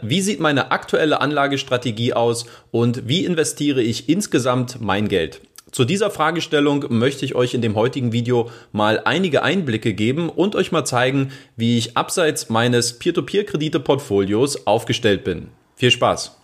Wie sieht meine aktuelle Anlagestrategie aus und wie investiere ich insgesamt mein Geld? Zu dieser Fragestellung möchte ich euch in dem heutigen Video mal einige Einblicke geben und euch mal zeigen, wie ich abseits meines Peer-to-Peer-Kredite-Portfolios aufgestellt bin. Viel Spaß!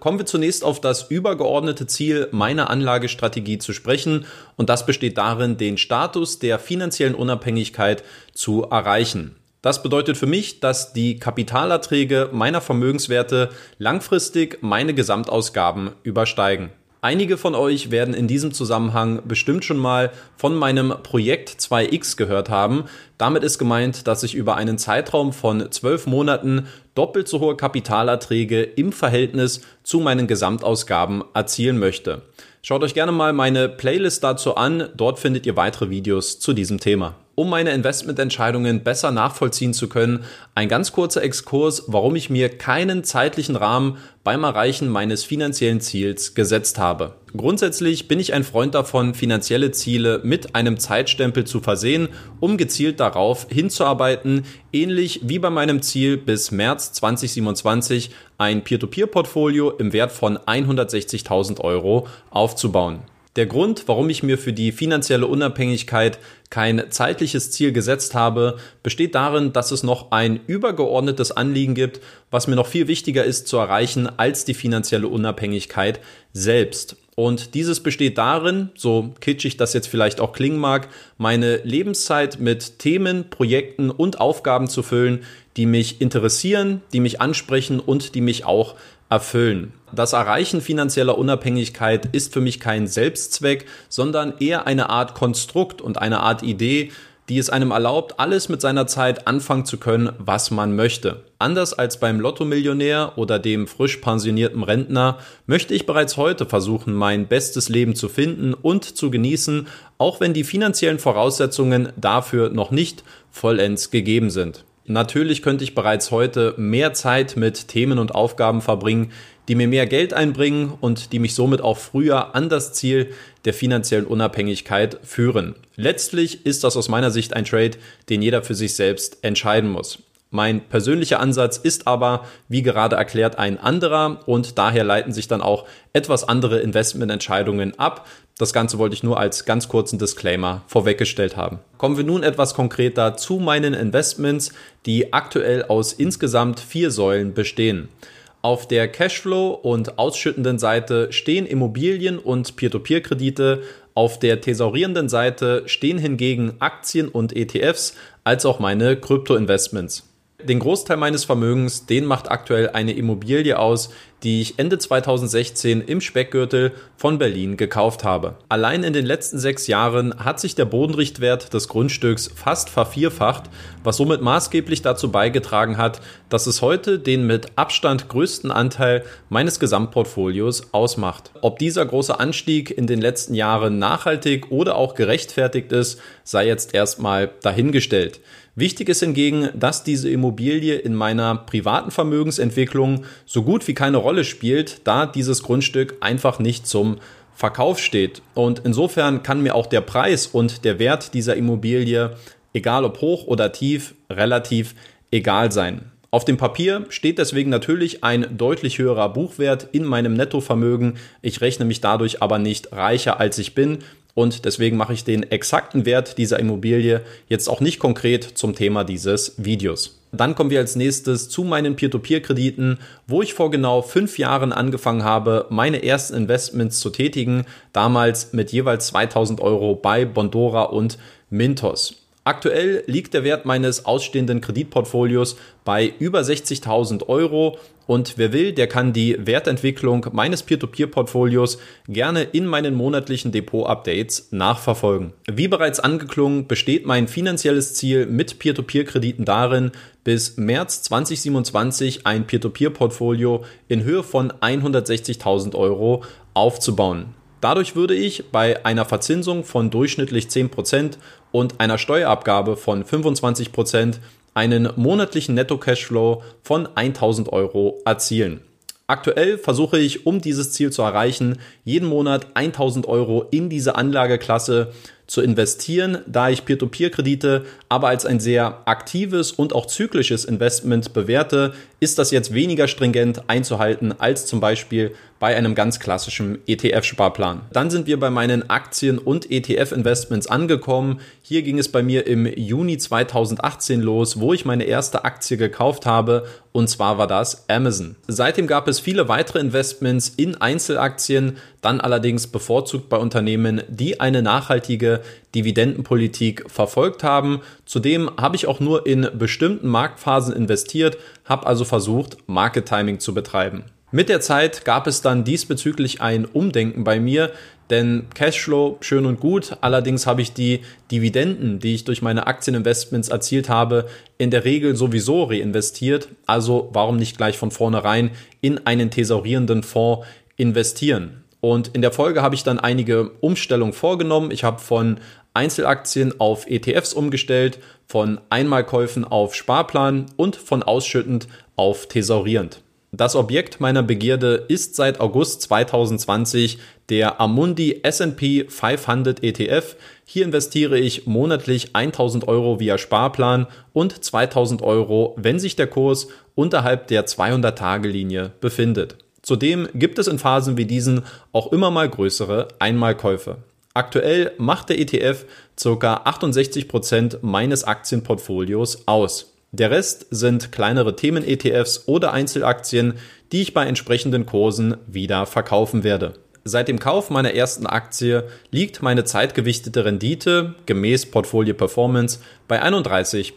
Kommen wir zunächst auf das übergeordnete Ziel meiner Anlagestrategie zu sprechen und das besteht darin, den Status der finanziellen Unabhängigkeit zu erreichen. Das bedeutet für mich, dass die Kapitalerträge meiner Vermögenswerte langfristig meine Gesamtausgaben übersteigen. Einige von euch werden in diesem Zusammenhang bestimmt schon mal von meinem Projekt 2x gehört haben. Damit ist gemeint, dass ich über einen Zeitraum von zwölf Monaten doppelt so hohe Kapitalerträge im Verhältnis zu meinen Gesamtausgaben erzielen möchte. Schaut euch gerne mal meine Playlist dazu an. Dort findet ihr weitere Videos zu diesem Thema um meine Investmententscheidungen besser nachvollziehen zu können, ein ganz kurzer Exkurs, warum ich mir keinen zeitlichen Rahmen beim Erreichen meines finanziellen Ziels gesetzt habe. Grundsätzlich bin ich ein Freund davon, finanzielle Ziele mit einem Zeitstempel zu versehen, um gezielt darauf hinzuarbeiten, ähnlich wie bei meinem Ziel bis März 2027 ein Peer-to-Peer-Portfolio im Wert von 160.000 Euro aufzubauen. Der Grund, warum ich mir für die finanzielle Unabhängigkeit kein zeitliches Ziel gesetzt habe, besteht darin, dass es noch ein übergeordnetes Anliegen gibt, was mir noch viel wichtiger ist zu erreichen als die finanzielle Unabhängigkeit selbst. Und dieses besteht darin, so kitschig das jetzt vielleicht auch klingen mag, meine Lebenszeit mit Themen, Projekten und Aufgaben zu füllen, die mich interessieren, die mich ansprechen und die mich auch erfüllen. Das Erreichen finanzieller Unabhängigkeit ist für mich kein Selbstzweck, sondern eher eine Art Konstrukt und eine Art Idee, die es einem erlaubt, alles mit seiner Zeit anfangen zu können, was man möchte. Anders als beim Lottomillionär oder dem frisch pensionierten Rentner möchte ich bereits heute versuchen, mein bestes Leben zu finden und zu genießen, auch wenn die finanziellen Voraussetzungen dafür noch nicht vollends gegeben sind. Natürlich könnte ich bereits heute mehr Zeit mit Themen und Aufgaben verbringen, die mir mehr Geld einbringen und die mich somit auch früher an das Ziel der finanziellen Unabhängigkeit führen. Letztlich ist das aus meiner Sicht ein Trade, den jeder für sich selbst entscheiden muss. Mein persönlicher Ansatz ist aber, wie gerade erklärt, ein anderer und daher leiten sich dann auch etwas andere Investmententscheidungen ab. Das Ganze wollte ich nur als ganz kurzen Disclaimer vorweggestellt haben. Kommen wir nun etwas konkreter zu meinen Investments, die aktuell aus insgesamt vier Säulen bestehen. Auf der Cashflow- und ausschüttenden Seite stehen Immobilien und Peer-to-Peer-Kredite. Auf der thesaurierenden Seite stehen hingegen Aktien und ETFs als auch meine Krypto-Investments. Den Großteil meines Vermögens, den macht aktuell eine Immobilie aus, die ich Ende 2016 im Speckgürtel von Berlin gekauft habe. Allein in den letzten sechs Jahren hat sich der Bodenrichtwert des Grundstücks fast vervierfacht, was somit maßgeblich dazu beigetragen hat, dass es heute den mit Abstand größten Anteil meines Gesamtportfolios ausmacht. Ob dieser große Anstieg in den letzten Jahren nachhaltig oder auch gerechtfertigt ist, sei jetzt erstmal dahingestellt. Wichtig ist hingegen, dass diese Immobilie in meiner privaten Vermögensentwicklung so gut wie keine Rolle spielt, da dieses Grundstück einfach nicht zum Verkauf steht. Und insofern kann mir auch der Preis und der Wert dieser Immobilie, egal ob hoch oder tief, relativ egal sein. Auf dem Papier steht deswegen natürlich ein deutlich höherer Buchwert in meinem Nettovermögen. Ich rechne mich dadurch aber nicht reicher als ich bin und deswegen mache ich den exakten Wert dieser Immobilie jetzt auch nicht konkret zum Thema dieses Videos. Dann kommen wir als nächstes zu meinen Peer-to-Peer-Krediten, wo ich vor genau fünf Jahren angefangen habe, meine ersten Investments zu tätigen, damals mit jeweils 2000 Euro bei Bondora und Mintos. Aktuell liegt der Wert meines ausstehenden Kreditportfolios bei über 60.000 Euro und wer will, der kann die Wertentwicklung meines Peer-to-Peer-Portfolios gerne in meinen monatlichen Depot-Updates nachverfolgen. Wie bereits angeklungen, besteht mein finanzielles Ziel mit Peer-to-Peer-Krediten darin, bis März 2027 ein Peer-to-Peer-Portfolio in Höhe von 160.000 Euro aufzubauen. Dadurch würde ich bei einer Verzinsung von durchschnittlich 10% und einer Steuerabgabe von 25% einen monatlichen Netto-Cashflow von 1000 Euro erzielen. Aktuell versuche ich, um dieses Ziel zu erreichen, jeden Monat 1000 Euro in diese Anlageklasse zu investieren, da ich Peer-to-Peer-Kredite aber als ein sehr aktives und auch zyklisches Investment bewerte, ist das jetzt weniger stringent einzuhalten als zum Beispiel bei einem ganz klassischen ETF-Sparplan. Dann sind wir bei meinen Aktien- und ETF-Investments angekommen. Hier ging es bei mir im Juni 2018 los, wo ich meine erste Aktie gekauft habe und zwar war das Amazon. Seitdem gab es viele weitere Investments in Einzelaktien, dann allerdings bevorzugt bei Unternehmen, die eine nachhaltige Dividendenpolitik verfolgt haben. Zudem habe ich auch nur in bestimmten Marktphasen investiert, habe also versucht, Market Timing zu betreiben. Mit der Zeit gab es dann diesbezüglich ein Umdenken bei mir, denn Cashflow schön und gut, allerdings habe ich die Dividenden, die ich durch meine Aktieninvestments erzielt habe, in der Regel sowieso reinvestiert. Also warum nicht gleich von vornherein in einen thesaurierenden Fonds investieren? Und in der Folge habe ich dann einige Umstellungen vorgenommen. Ich habe von Einzelaktien auf ETFs umgestellt, von Einmalkäufen auf Sparplan und von ausschüttend auf thesaurierend. Das Objekt meiner Begierde ist seit August 2020 der Amundi S&P 500 ETF. Hier investiere ich monatlich 1000 Euro via Sparplan und 2000 Euro, wenn sich der Kurs unterhalb der 200-Tage-Linie befindet. Zudem gibt es in Phasen wie diesen auch immer mal größere Einmalkäufe. Aktuell macht der ETF ca. 68% meines Aktienportfolios aus. Der Rest sind kleinere Themen-ETFs oder Einzelaktien, die ich bei entsprechenden Kursen wieder verkaufen werde. Seit dem Kauf meiner ersten Aktie liegt meine zeitgewichtete Rendite gemäß Portfolio Performance bei 31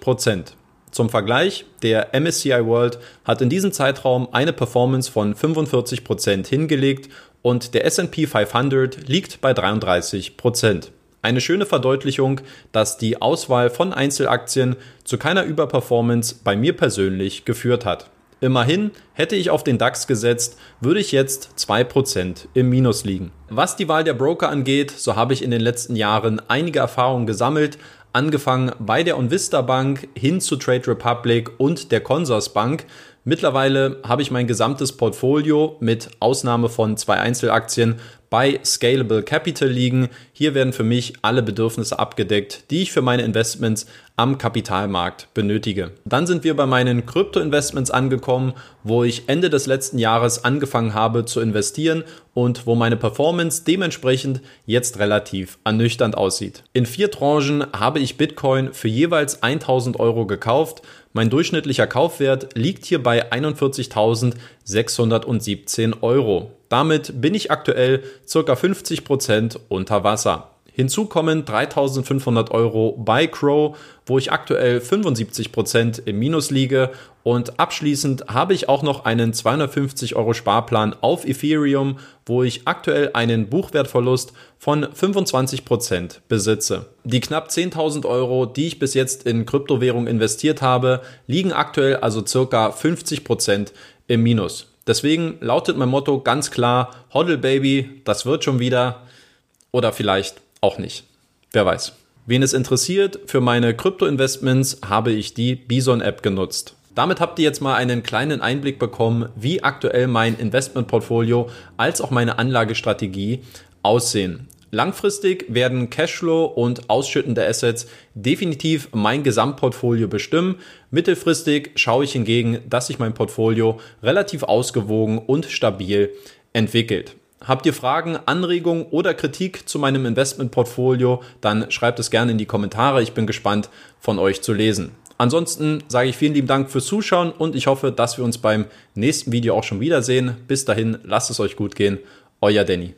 Zum Vergleich, der MSCI World hat in diesem Zeitraum eine Performance von 45% hingelegt und der S&P 500 liegt bei 33% eine schöne Verdeutlichung, dass die Auswahl von Einzelaktien zu keiner Überperformance bei mir persönlich geführt hat. Immerhin hätte ich auf den DAX gesetzt, würde ich jetzt 2% im Minus liegen. Was die Wahl der Broker angeht, so habe ich in den letzten Jahren einige Erfahrungen gesammelt, angefangen bei der Onvista Bank hin zu Trade Republic und der Consors Bank. Mittlerweile habe ich mein gesamtes Portfolio mit Ausnahme von zwei Einzelaktien bei Scalable Capital liegen. Hier werden für mich alle Bedürfnisse abgedeckt, die ich für meine Investments am Kapitalmarkt benötige. Dann sind wir bei meinen Krypto-Investments angekommen, wo ich Ende des letzten Jahres angefangen habe zu investieren und wo meine Performance dementsprechend jetzt relativ ernüchternd aussieht. In vier Tranchen habe ich Bitcoin für jeweils 1000 Euro gekauft. Mein durchschnittlicher Kaufwert liegt hier bei 41.617 Euro. Damit bin ich aktuell ca. 50% unter Wasser. Hinzu kommen 3500 Euro bei Crow, wo ich aktuell 75% im Minus liege. Und abschließend habe ich auch noch einen 250 Euro Sparplan auf Ethereum, wo ich aktuell einen Buchwertverlust von 25% besitze. Die knapp 10.000 Euro, die ich bis jetzt in Kryptowährung investiert habe, liegen aktuell also circa 50% im Minus. Deswegen lautet mein Motto ganz klar, Hoddle Baby, das wird schon wieder. Oder vielleicht auch nicht. Wer weiß. Wen es interessiert, für meine Krypto-Investments habe ich die Bison-App genutzt. Damit habt ihr jetzt mal einen kleinen Einblick bekommen, wie aktuell mein Investmentportfolio als auch meine Anlagestrategie aussehen. Langfristig werden Cashflow und ausschüttende Assets definitiv mein Gesamtportfolio bestimmen. Mittelfristig schaue ich hingegen, dass sich mein Portfolio relativ ausgewogen und stabil entwickelt. Habt ihr Fragen, Anregungen oder Kritik zu meinem Investmentportfolio, dann schreibt es gerne in die Kommentare. Ich bin gespannt von euch zu lesen. Ansonsten sage ich vielen lieben Dank fürs Zuschauen und ich hoffe, dass wir uns beim nächsten Video auch schon wiedersehen. Bis dahin, lasst es euch gut gehen. Euer Danny.